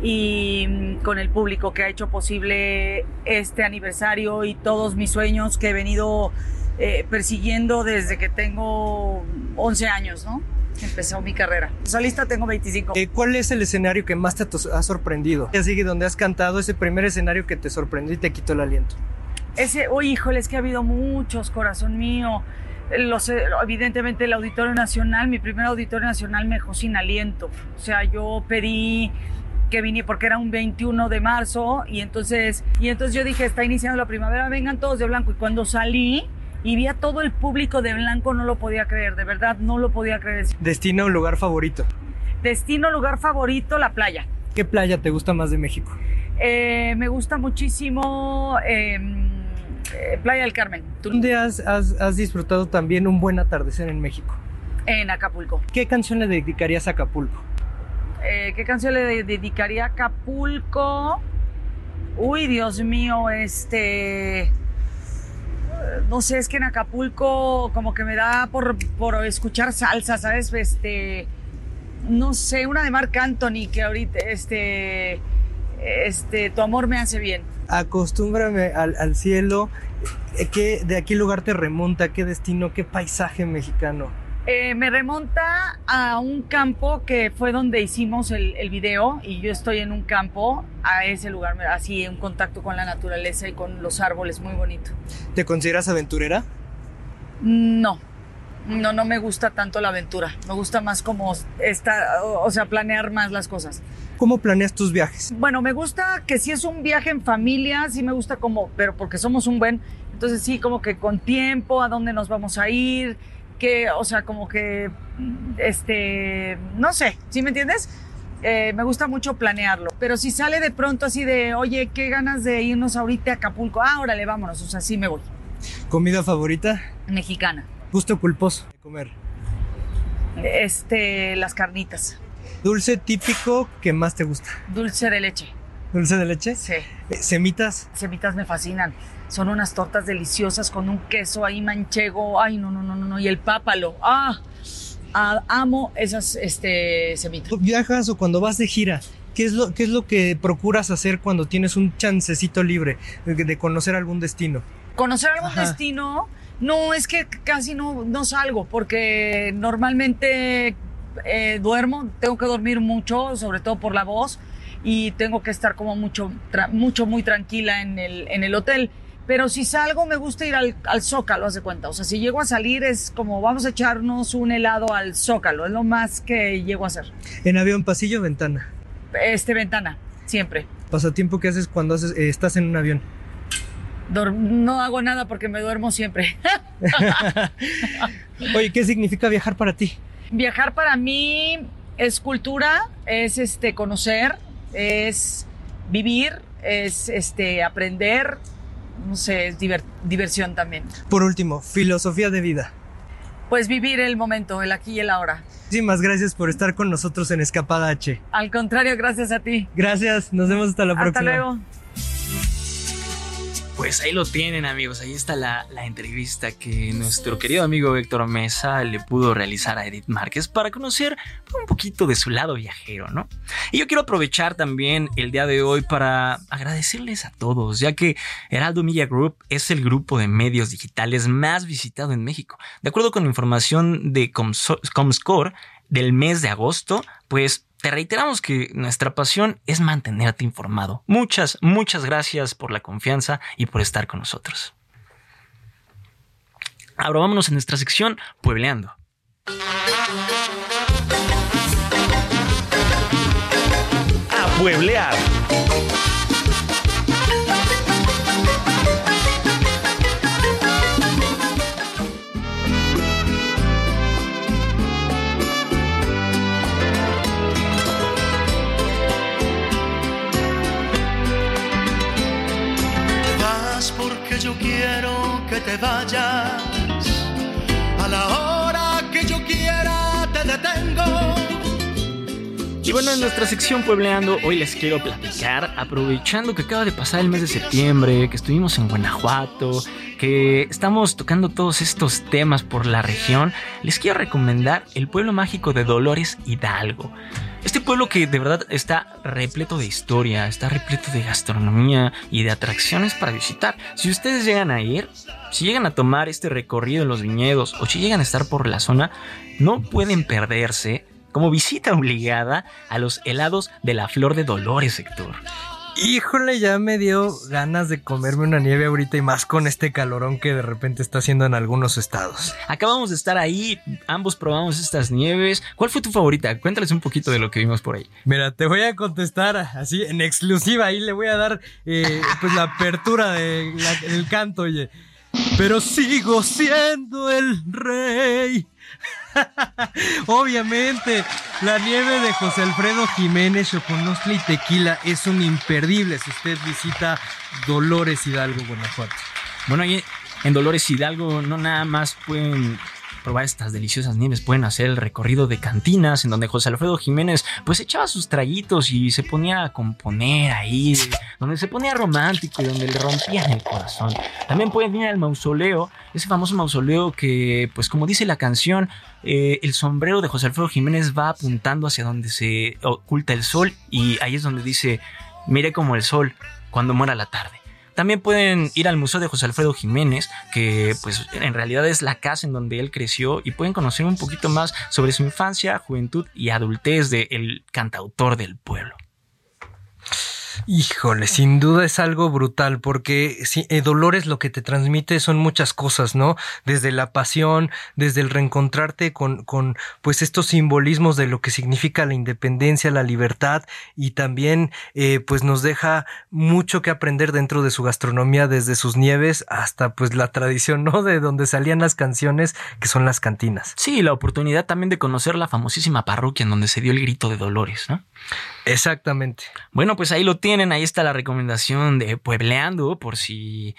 y mm, con el público que ha hecho posible este aniversario y todos mis sueños que he venido eh, persiguiendo desde que tengo 11 años, ¿no? Empezó mi carrera. Solista tengo 25. Eh, ¿Cuál es el escenario que más te ha sorprendido? Así que donde has cantado ese primer escenario que te sorprendió y te quitó el aliento. Ese, uy, híjole, es que ha habido muchos, corazón mío. Los, evidentemente el Auditorio Nacional, mi primer Auditorio Nacional me dejó sin aliento. O sea, yo pedí que vine porque era un 21 de marzo y entonces, y entonces yo dije, está iniciando la primavera, vengan todos de blanco. Y cuando salí y vi a todo el público de blanco, no lo podía creer, de verdad, no lo podía creer. Destino un lugar favorito. Destino, lugar favorito, la playa. ¿Qué playa te gusta más de México? Eh, me gusta muchísimo eh, eh, Playa del Carmen. ¿Dónde has, has- has disfrutado también un buen atardecer en México? En Acapulco. ¿Qué canción le dedicarías a Acapulco? Eh, ¿Qué canción le de- dedicaría a Acapulco? Uy, Dios mío, este... No sé, es que en Acapulco como que me da por, por escuchar salsa, ¿sabes? Este... No sé, una de Marc Anthony que ahorita, este... Este, tu amor me hace bien. Acostúmbrame al, al cielo. Eh, ¿Qué, ¿De a qué lugar te remonta? ¿Qué destino? ¿Qué paisaje mexicano? Eh, me remonta a un campo que fue donde hicimos el, el video y yo estoy en un campo, a ese lugar, así en contacto con la naturaleza y con los árboles, muy bonito. ¿Te consideras aventurera? No, no, no me gusta tanto la aventura, me gusta más como esta, o o sea, planear más las cosas. ¿Cómo planeas tus viajes? Bueno, me gusta que si es un viaje en familia, sí me gusta como, pero porque somos un buen, entonces sí, como que con tiempo, a dónde nos vamos a ir, que, o sea, como que, este, no sé, ¿sí me entiendes? Eh, me gusta mucho planearlo, pero si sale de pronto así de, oye, qué ganas de irnos ahorita a Acapulco, ah, órale, vámonos, o sea, sí me voy. ¿Comida favorita? Mexicana. Gusto culposo de comer. Este, las carnitas, Dulce típico que más te gusta. dulce de leche. ¿Dulce de leche? Sí. Eh, ¿Semitas? Semitas me fascinan. Son unas tortas deliciosas con un queso ahí manchego. Ay, no, no, no, no, no. Y el pápalo. Ah, ah, amo esas este, semitas. ¿Viajas o cuando vas de gira? ¿Qué es, lo, ¿Qué es lo que procuras hacer cuando tienes un chancecito libre de, conocer algún destino? Conocer algún Ajá. destino, no, es que casi no, no salgo porque normalmente eh, duermo, tengo que dormir mucho, sobre todo por la voz, y tengo que estar como mucho, mucho, muy tranquila en el, en el hotel. Pero si salgo, me gusta ir al, al Zócalo, haz de cuenta. O sea, si llego a salir es como vamos a echarnos un helado al Zócalo, es lo más que llego a hacer. ¿En avión, pasillo o ventana? Este, ventana, siempre. ¿Pasatiempo que haces cuando haces, eh, estás en un avión? No hago nada porque me duermo siempre. Oye, ¿qué significa viajar para ti? Viajar para mí es cultura, es este conocer, es vivir, es este aprender, no sé, es diver- diversión también. Por último, filosofía de vida. Pues vivir el momento, el aquí y el ahora. Muchísimas gracias por estar con nosotros en Escapada H. Al contrario, gracias a ti. Gracias, nos vemos hasta la Hasta próxima. luego. Pues ahí lo tienen amigos, ahí está la, la entrevista que nuestro querido amigo Héctor Mesa le pudo realizar a Edith Márquez para conocer un poquito de su lado viajero, ¿no? Y yo quiero aprovechar también el día de hoy para agradecerles a todos, ya que Heraldo Media Group es el grupo de medios digitales más visitado en México. De acuerdo con información de Comscore del mes de agosto, pues te reiteramos que nuestra pasión es mantenerte informado. Muchas, muchas gracias por la confianza y por estar con nosotros. Ahora vámonos en nuestra sección Puebleando. A pueblear. Quiero que te vayas. A la hora que yo quiera te detengo. Y bueno, en nuestra sección Puebleando, hoy les quiero platicar, aprovechando que acaba de pasar el mes de septiembre, que estuvimos en Guanajuato, que estamos tocando todos estos temas por la región, les quiero recomendar el pueblo mágico de Dolores Hidalgo. Este pueblo que de verdad está repleto de historia, está repleto de gastronomía y de atracciones para visitar. Si ustedes llegan a ir, si llegan a tomar este recorrido en los viñedos o si llegan a estar por la zona, no pueden perderse como visita obligada a los helados de la Flor de Dolores, Héctor. Híjole, ya me dio ganas de comerme una nieve ahorita y más con este calorón que de repente está haciendo en algunos estados. Acabamos de estar ahí, ambos probamos estas nieves. ¿Cuál fue tu favorita? Cuéntales un poquito de lo que vimos por ahí. Mira, te voy a contestar así en exclusiva. Ahí le voy a dar eh, pues la apertura del canto, oye. Pero sigo siendo el rey. Obviamente, la nieve de José Alfredo Jiménez, Choconostle y Tequila es un imperdible si usted visita Dolores Hidalgo, Guanajuato. Bueno, ahí en Dolores Hidalgo no nada más pueden probar estas deliciosas nieves, pueden hacer el recorrido de cantinas en donde José Alfredo Jiménez pues echaba sus traguitos y se ponía a componer ahí, donde se ponía romántico y donde le rompían el corazón. También pueden ir al mausoleo, ese famoso mausoleo que pues como dice la canción, eh, el sombrero de José Alfredo Jiménez va apuntando hacia donde se oculta el sol y ahí es donde dice, mire como el sol cuando muera la tarde. También pueden ir al Museo de José Alfredo Jiménez, que pues en realidad es la casa en donde él creció y pueden conocer un poquito más sobre su infancia, juventud y adultez del cantautor del pueblo. Híjole, sin duda es algo brutal porque eh, Dolores lo que te transmite son muchas cosas, ¿no? Desde la pasión, desde el reencontrarte con, con pues estos simbolismos de lo que significa la independencia, la libertad y también eh, pues nos deja mucho que aprender dentro de su gastronomía desde sus nieves hasta pues la tradición, ¿no? De donde salían las canciones que son las cantinas. Sí, la oportunidad también de conocer la famosísima parroquia en donde se dio el grito de Dolores, ¿no? Exactamente. Bueno, pues ahí lo tienen, ahí está la recomendación de Puebleando, por si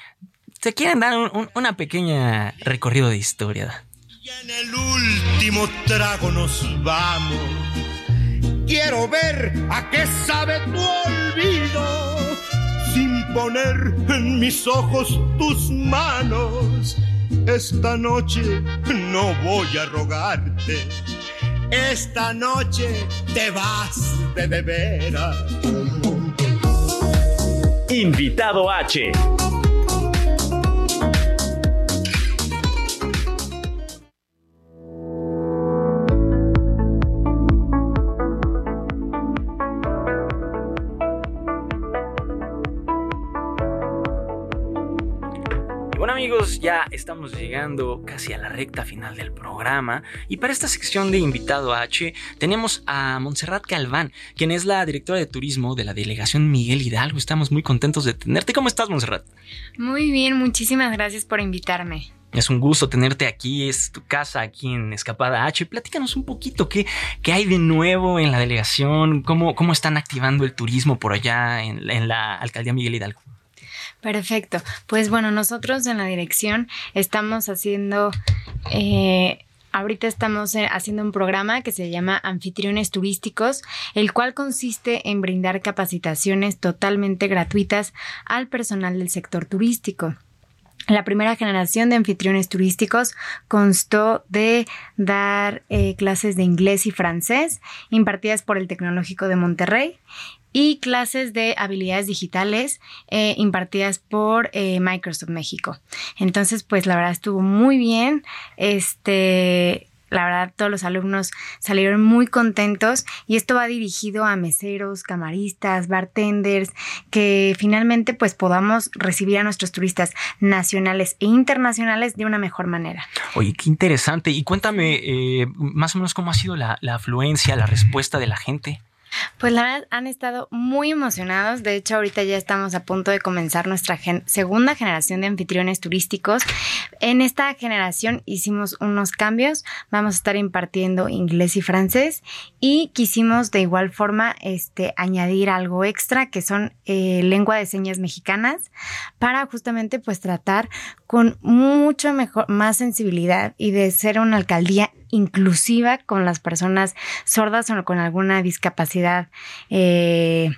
te quieren dar un, un, una pequeña recorrido de historia. Y en el último trago nos vamos. Quiero ver a qué sabe tu olvido. poner en mis ojos tus manos. Esta noche no voy a rogarte. Esta noche te vas de de veras. Invitado H. amigos, ya estamos llegando casi a la recta final del programa y para esta sección de invitado H tenemos a Montserrat Calván, quien es la directora de turismo de la delegación Miguel Hidalgo. Estamos muy contentos de tenerte. ¿Cómo estás Montserrat? Muy bien, muchísimas gracias por invitarme. Es un gusto tenerte aquí, es tu casa aquí en Escapada H. Platícanos un poquito qué, qué hay de nuevo en la delegación, cómo, cómo están activando el turismo por allá en, en la alcaldía Miguel Hidalgo. Perfecto. Pues bueno, nosotros en la dirección estamos haciendo... eh, Ahorita estamos eh, haciendo un programa que se llama Anfitriones Turísticos, el cual consiste en brindar capacitaciones totalmente gratuitas al personal del sector turístico. La primera generación de anfitriones turísticos constó de dar eh, clases de inglés y francés impartidas por el Tecnológico de Monterrey y clases de habilidades digitales eh, impartidas por eh, Microsoft México. Entonces, pues la verdad estuvo muy bien. Este, la verdad, todos los alumnos salieron muy contentos y esto va dirigido a meseros, camaristas, bartenders, que finalmente pues podamos recibir a nuestros turistas nacionales e internacionales de una mejor manera. Oye, qué interesante. Y cuéntame eh, más o menos cómo ha sido la, la afluencia, la respuesta de la gente. Pues la verdad han estado muy emocionados. De hecho, ahorita ya estamos a punto de comenzar nuestra segunda generación de anfitriones turísticos. En esta generación hicimos unos cambios. Vamos a estar impartiendo inglés y francés y quisimos de igual forma este, añadir algo extra que son eh, lengua de señas mexicanas para justamente pues tratar con mucho mejor, más sensibilidad y de ser una alcaldía inclusiva con las personas sordas o con alguna discapacidad, eh,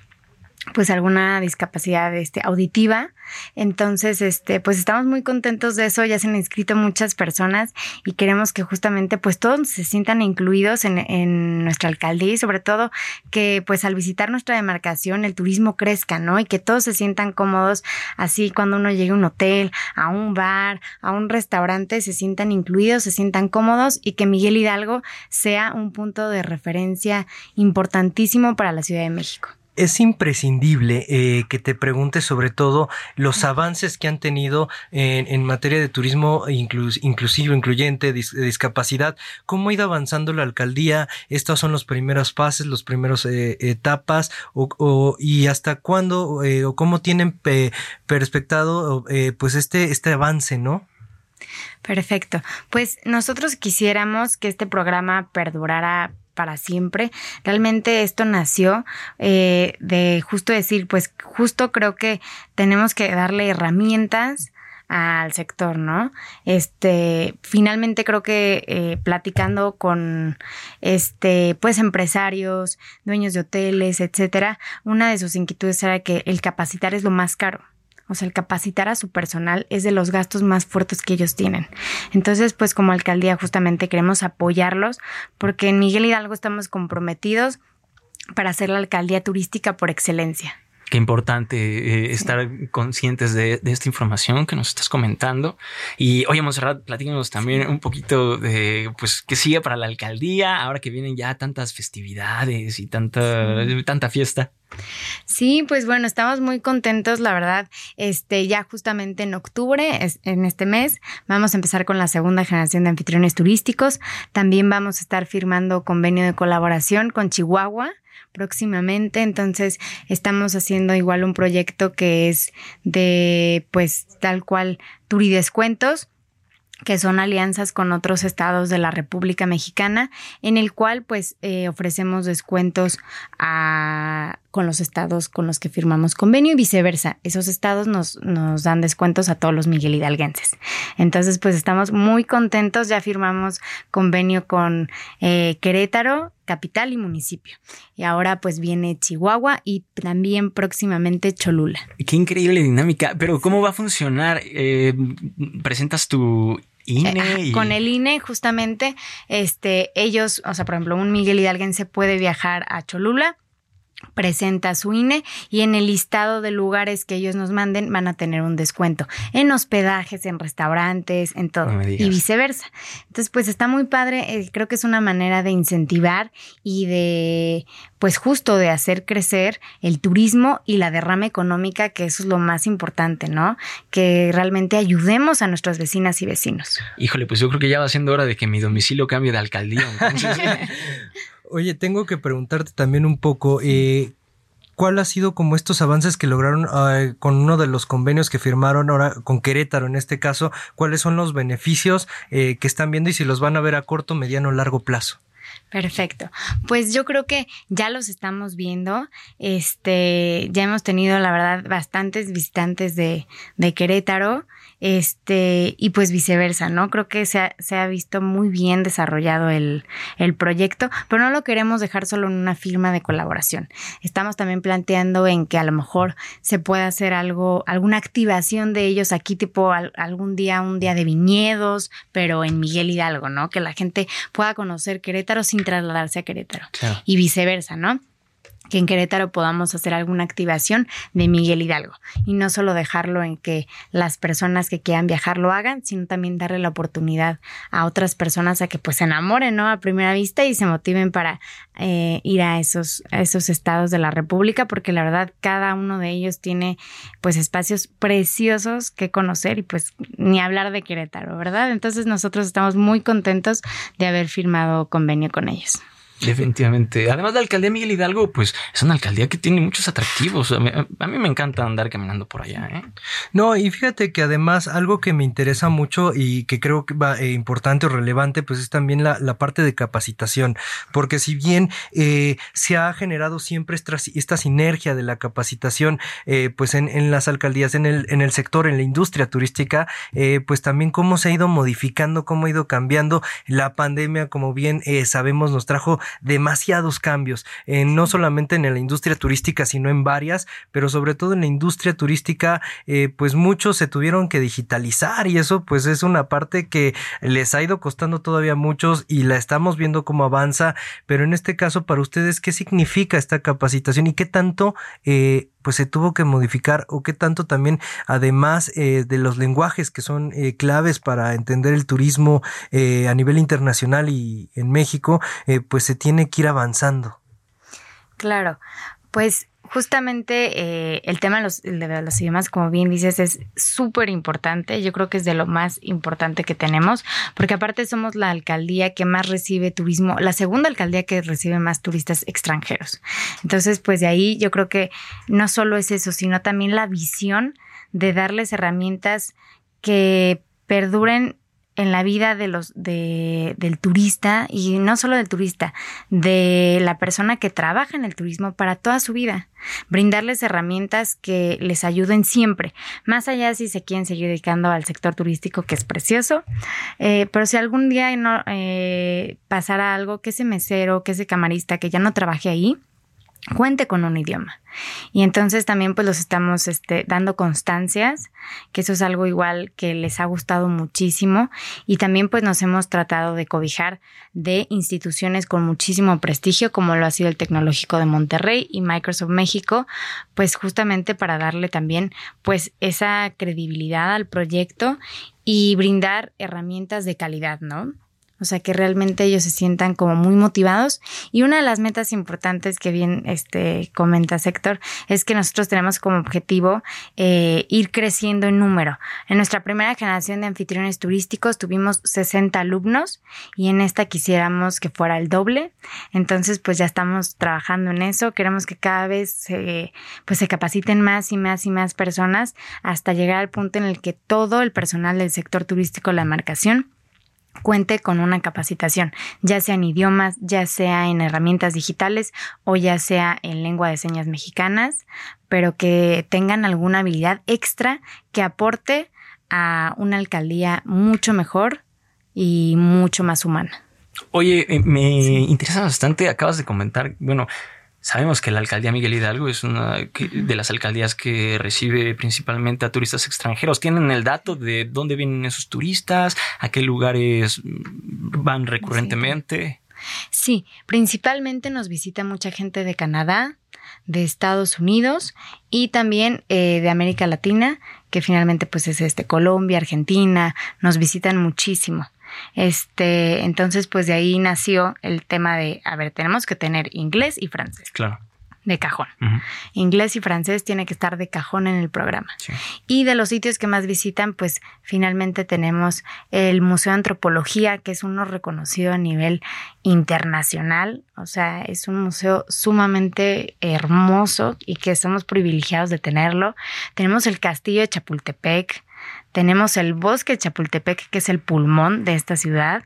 pues alguna discapacidad este, auditiva. Entonces, este, pues estamos muy contentos de eso. Ya se han inscrito muchas personas y queremos que justamente, pues todos se sientan incluidos en, en nuestra alcaldía y sobre todo que, pues al visitar nuestra demarcación, el turismo crezca, ¿no? Y que todos se sientan cómodos. Así cuando uno llegue a un hotel, a un bar, a un restaurante, se sientan incluidos, se sientan cómodos y que Miguel Hidalgo sea un punto de referencia importantísimo para la Ciudad de México. Es imprescindible eh, que te preguntes sobre todo los avances que han tenido en, en materia de turismo inclus- inclusivo, incluyente, dis- de discapacidad. ¿Cómo ha ido avanzando la alcaldía? Estos son los primeros pases, los primeros eh, etapas, o, o- y hasta cuándo eh, o cómo tienen pe- perspectado eh, pues este, este avance, ¿no? Perfecto. Pues nosotros quisiéramos que este programa perdurara para siempre. Realmente esto nació eh, de justo decir, pues justo creo que tenemos que darle herramientas al sector, ¿no? Este, finalmente creo que eh, platicando con este, pues empresarios, dueños de hoteles, etcétera, una de sus inquietudes era que el capacitar es lo más caro. O sea, el capacitar a su personal es de los gastos más fuertes que ellos tienen. Entonces, pues como alcaldía justamente queremos apoyarlos porque en Miguel Hidalgo estamos comprometidos para ser la alcaldía turística por excelencia. Qué importante eh, estar conscientes de, de esta información que nos estás comentando. Y oye, Monserrat, platícanos también un poquito de, pues, qué sigue para la alcaldía ahora que vienen ya tantas festividades y tanta, tanta fiesta. Sí, pues bueno, estamos muy contentos, la verdad. Este, ya justamente en octubre, es- en este mes, vamos a empezar con la segunda generación de anfitriones turísticos. También vamos a estar firmando convenio de colaboración con Chihuahua próximamente. Entonces, estamos haciendo igual un proyecto que es de, pues, tal cual, turidescuentos que son alianzas con otros estados de la República Mexicana, en el cual pues eh, ofrecemos descuentos a, con los estados con los que firmamos convenio y viceversa. Esos estados nos, nos dan descuentos a todos los Miguel Hidalguenses. Entonces pues estamos muy contentos, ya firmamos convenio con eh, Querétaro capital y municipio. Y ahora pues viene Chihuahua y también próximamente Cholula. Qué increíble dinámica, pero ¿cómo va a funcionar? Eh, presentas tu INE y... Con el INE, justamente, este, ellos, o sea, por ejemplo, un Miguel Hidalguense puede viajar a Cholula, presenta su INE y en el listado de lugares que ellos nos manden van a tener un descuento en hospedajes, en restaurantes, en todo No y viceversa. Entonces, pues está muy padre, eh, creo que es una manera de incentivar y de pues justo de hacer crecer el turismo y la derrama económica, que eso es lo más importante, ¿no? Que realmente ayudemos a nuestras vecinas y vecinos. Híjole, pues yo creo que ya va siendo hora de que mi domicilio cambie de alcaldía. Entonces, Oye, tengo que preguntarte también un poco, eh, ¿cuál ha sido como estos avances que lograron eh, con uno de los convenios que firmaron ahora con Querétaro en este caso? ¿Cuáles son los beneficios eh, que están viendo y si los van a ver a corto, mediano o largo plazo? Perfecto. Pues yo creo que ya los estamos viendo. Este, ya hemos tenido, la verdad, bastantes visitantes de, de Querétaro. Este, y pues viceversa, ¿no? Creo que se ha, se ha visto muy bien desarrollado el, el proyecto, pero no lo queremos dejar solo en una firma de colaboración. Estamos también planteando en que a lo mejor se pueda hacer algo, alguna activación de ellos aquí, tipo al- algún día, un día de viñedos, pero en Miguel Hidalgo, ¿no? Que la gente pueda conocer Querétaro sin trasladarse a Querétaro. Claro. Y viceversa, ¿no? Que en Querétaro podamos hacer alguna activación de Miguel Hidalgo y no solo dejarlo en que las personas que quieran viajar lo hagan, sino también darle la oportunidad a otras personas a que pues se enamoren, ¿no? A primera vista y se motiven para eh, ir a esos, a esos estados de la República, porque la verdad cada uno de ellos tiene pues espacios preciosos que conocer y pues ni hablar de Querétaro, ¿verdad? Entonces nosotros estamos muy contentos de haber firmado convenio con ellos. Definitivamente. Además, la alcaldía Miguel Hidalgo, pues es una alcaldía que tiene muchos atractivos. A mí, me encanta andar caminando por allá, ¿eh? No, y fíjate que además algo que me interesa mucho y que creo que va eh, importante o relevante, pues es también la, la parte de capacitación, porque si bien eh, se ha generado siempre esta, esta sinergia de la capacitación, eh, pues en, en, las alcaldías, en el, en el sector, en la industria turística, pues también cómo se ha ido modificando, cómo ha ido cambiando. La pandemia, como bien sabemos, nos trajo demasiados cambios, eh, no solamente en la industria turística, sino en varias, pero sobre todo en la industria turística, eh, pues muchos se tuvieron que digitalizar y eso pues es una parte que les ha ido costando todavía a muchos y la estamos viendo cómo avanza, pero en este caso para ustedes, ¿qué significa esta capacitación y qué tanto eh, pues se tuvo que modificar o qué tanto también, además eh, de los lenguajes que son eh, claves para entender el turismo eh, a nivel internacional y en México, eh, pues se tiene que ir avanzando. Claro, pues justamente eh, el tema de los, de los, idiomas, como bien dices, es súper importante. Yo creo que es de lo más importante que tenemos, porque aparte somos la alcaldía que más recibe turismo, la segunda alcaldía que recibe más turistas extranjeros. Entonces, pues de ahí yo creo que no solo es eso, sino también la visión de darles herramientas que perduren en la vida de los de, del turista y no solo del turista, de la persona que trabaja en el turismo para toda su vida. Brindarles herramientas que les ayuden siempre, más allá si se quieren seguir dedicando al sector turístico, que es precioso, eh, pero si algún día no eh, pasara algo, que ese mesero, que ese camarista que ya no trabaje ahí, cuente con un idioma. Y entonces también pues los estamos este, dando constancias, que eso es algo igual que les ha gustado muchísimo. Y también pues nos hemos tratado de cobijar de instituciones con muchísimo prestigio, como lo ha sido el Tecnológico de Monterrey y Microsoft México, pues justamente para darle también pues esa credibilidad al proyecto y brindar herramientas de calidad, ¿no? O sea, que realmente ellos se sientan como muy motivados. Y una de las metas importantes que bien este, comenta Sector es que nosotros tenemos como objetivo eh, ir creciendo en número. En nuestra primera generación de anfitriones turísticos tuvimos 60 alumnos y en esta quisiéramos que fuera el doble. Entonces, pues ya estamos trabajando en eso. Queremos que cada vez pues se capaciten más y más y más personas hasta llegar al punto en el que todo el personal del sector turístico, la marcación, cuente con una capacitación, ya sea en idiomas, ya sea en herramientas digitales o ya sea en lengua de señas mexicanas, pero que tengan alguna habilidad extra que aporte a una alcaldía mucho mejor y mucho más humana. Oye, eh, me interesa bastante, acabas de comentar, bueno, sabemos que la alcaldía Miguel Hidalgo es una de las alcaldías que recibe principalmente a turistas extranjeros. ¿Tienen el dato de dónde vienen esos turistas? ¿A qué lugares van recurrentemente? Sí, principalmente nos visita mucha gente de Canadá, de Estados Unidos y también eh, de América Latina, que finalmente pues es este Colombia, Argentina, nos visitan muchísimo. Este, entonces pues de ahí nació el tema de, a ver, tenemos que tener inglés y francés Claro. de cajón. Inglés y francés tiene que estar de cajón en el programa. Y de los sitios que más visitan, pues finalmente tenemos el Museo de Antropología, que es uno reconocido a nivel internacional. O sea, es un museo sumamente hermoso y que somos privilegiados de tenerlo. Tenemos el Castillo de Chapultepec. Tenemos el Bosque de Chapultepec, que es el pulmón de esta ciudad.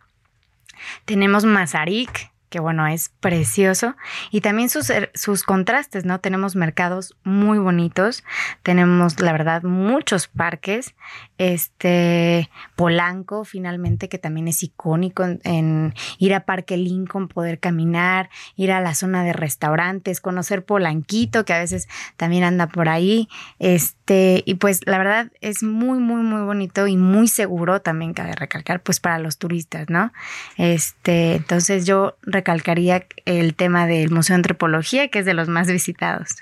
Tenemos Mazarik, que bueno, es precioso. Y también sus, er- sus contrastes, ¿no? Tenemos mercados muy bonitos. Tenemos, la verdad, muchos parques. Este, Polanco, finalmente, que también es icónico en, en ir a Parque Lincoln, poder caminar, ir a la zona de restaurantes, conocer Polanquito, que a veces también anda por ahí. Este, y pues la verdad es muy, muy, muy bonito y muy seguro también cabe recalcar, pues para los turistas, ¿no? Este, entonces yo recalcaría el tema del Museo de Antropología, que es de los más visitados.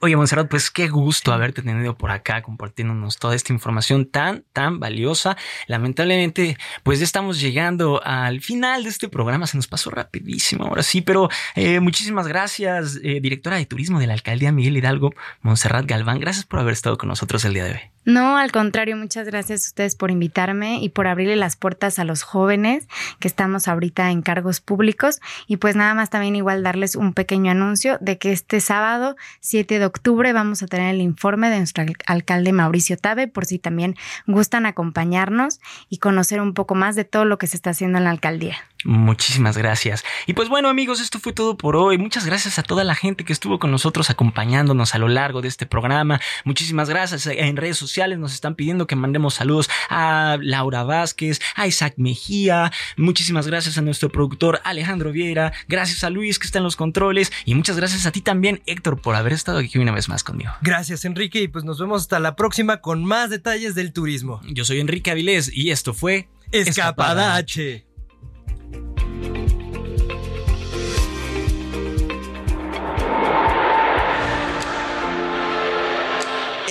Oye, Monserrat, pues qué gusto haberte tenido por acá compartiéndonos toda esta información tan, tan valiosa. Lamentablemente, pues ya estamos llegando al final de este programa. Se nos pasó rapidísimo ahora sí, pero eh, muchísimas gracias, eh, directora de turismo de la alcaldía Miguel Hidalgo, Monserrat Galván. Gracias por haber estado con nosotros el día de hoy. No, al contrario, muchas gracias a ustedes por invitarme y por abrirle las puertas a los jóvenes que estamos ahorita en cargos públicos. Y pues nada más también igual darles un pequeño anuncio de que este sábado 7 de octubre vamos a tener el informe de nuestro al- alcalde Mauricio Tabe por si también gustan acompañarnos y conocer un poco más de todo lo que se está haciendo en la alcaldía. Muchísimas gracias. Y pues bueno amigos, esto fue todo por hoy. Muchas gracias a toda la gente que estuvo con nosotros acompañándonos a lo largo de este programa. Muchísimas gracias. En redes sociales nos están pidiendo que mandemos saludos a Laura Vázquez, a Isaac Mejía. Muchísimas gracias a nuestro productor Alejandro Vieira. Gracias a Luis que está en los controles. Y muchas gracias a ti también, Héctor, por haber estado aquí una vez más conmigo. Gracias, Enrique, y pues nos vemos hasta la próxima con más detalles del turismo. Yo soy Enrique Avilés y esto fue Escapada H.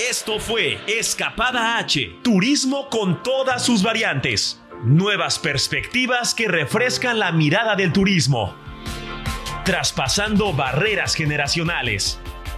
Esto fue Escapada H, turismo con todas sus variantes. Nuevas perspectivas que refrescan la mirada del turismo. Traspasando barreras generacionales.